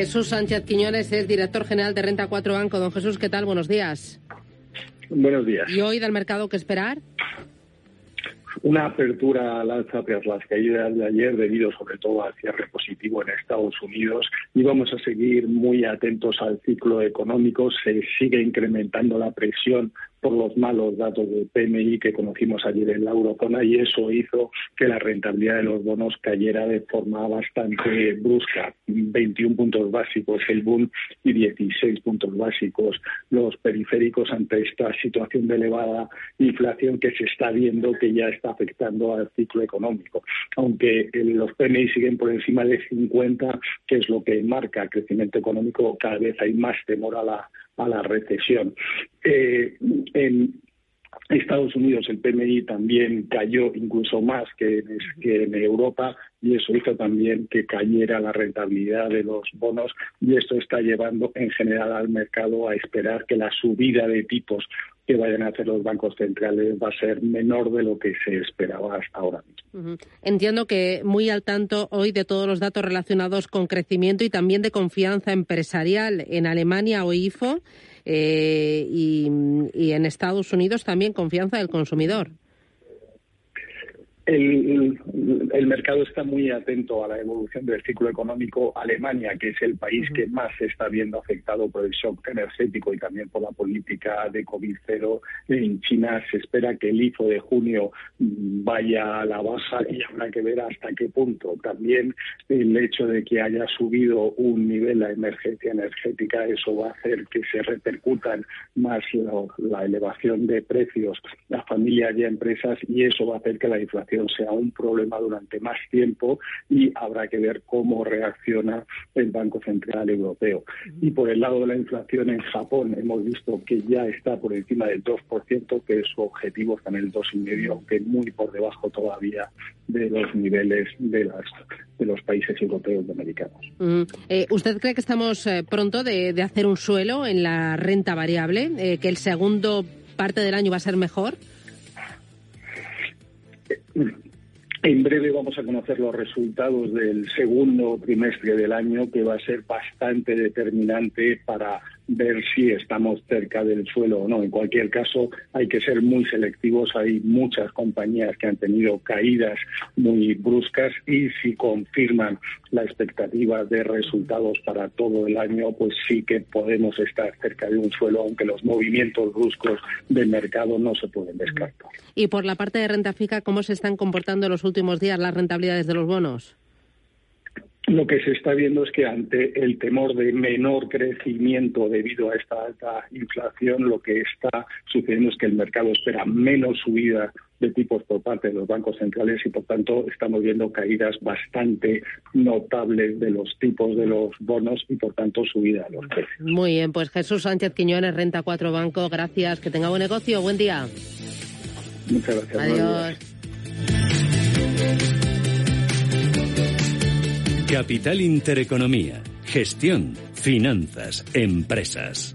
Jesús Sánchez Quiñones es director general de Renta 4 Banco. Don Jesús, ¿qué tal? Buenos días. Buenos días. ¿Y hoy del mercado qué esperar? Una apertura al alza tras las caídas de ayer debido sobre todo al cierre positivo en Estados Unidos y vamos a seguir muy atentos al ciclo económico. Se sigue incrementando la presión por los malos datos del PMI que conocimos ayer en la eurozona y eso hizo que la rentabilidad de los bonos cayera de forma bastante brusca. 21 puntos básicos el boom y 16 puntos básicos los periféricos ante esta situación de elevada inflación que se está viendo que ya está afectando al ciclo económico. Aunque los PMI siguen por encima de 50, que es lo que marca crecimiento económico, cada vez hay más temor a la a la recesión. Eh, en Estados Unidos el PMI también cayó incluso más que en, Europa y eso hizo también que cayera la rentabilidad de los bonos y esto está llevando en general al mercado a esperar que la subida de tipos que vayan a hacer los bancos centrales va a ser menor de lo que se esperaba hasta ahora mismo. Entiendo que muy al tanto hoy de todos los datos relacionados con crecimiento y también de confianza empresarial en Alemania o IFO eh, y en Estados Unidos también confianza del consumidor. El, mercado está muy atento a la evolución del ciclo económico. Alemania, que es el país que más se está viendo afectado por el shock energético y también por la política de COVID-0. En China se espera que el IFO de junio vaya a la baja y habrá que ver hasta qué punto. También el hecho de que haya subido un nivel la emergencia energética, eso va a hacer que se repercutan más la elevación de precios a familias y a empresas y eso va a hacer que la inflación sea un problema durante más tiempo y habrá que ver cómo reacciona el Banco Central Europeo. Y por el lado de la inflación en Japón hemos visto que ya está por encima del 2%, que su objetivo está en el 2,5%, aunque muy por debajo todavía de los niveles de, las, de los países europeos y americanos. Eh, ¿Usted cree que estamos eh, pronto de, hacer un suelo en la renta variable? Eh, ¿Que el segundo parte del año va a ser mejor? En breve vamos a conocer los resultados del segundo trimestre del año, que va a ser bastante determinante para ver si estamos cerca del suelo o no. En cualquier caso, hay que ser muy selectivos. Hay muchas compañías que han tenido caídas muy bruscas y si confirman la expectativa de resultados para todo el año, pues sí que podemos estar cerca de un suelo, aunque los movimientos bruscos del mercado no se pueden descartar. Y por la parte de renta fija, ¿cómo se están comportando en los últimos días las rentabilidades de los bonos? Lo que se está viendo es que ante el temor de menor crecimiento debido a esta alta inflación, lo que está sucediendo es que el mercado espera menos subida de tipos por parte de los bancos centrales y, por tanto, estamos viendo caídas bastante notables de los tipos de los bonos y, por tanto, subida de los precios. Muy bien, pues Jesús Sánchez Quiñones, Renta 4 Banco, gracias, que tenga buen negocio, buen día. Muchas gracias. Adiós. Capital Intereconomía, gestión, finanzas, empresas.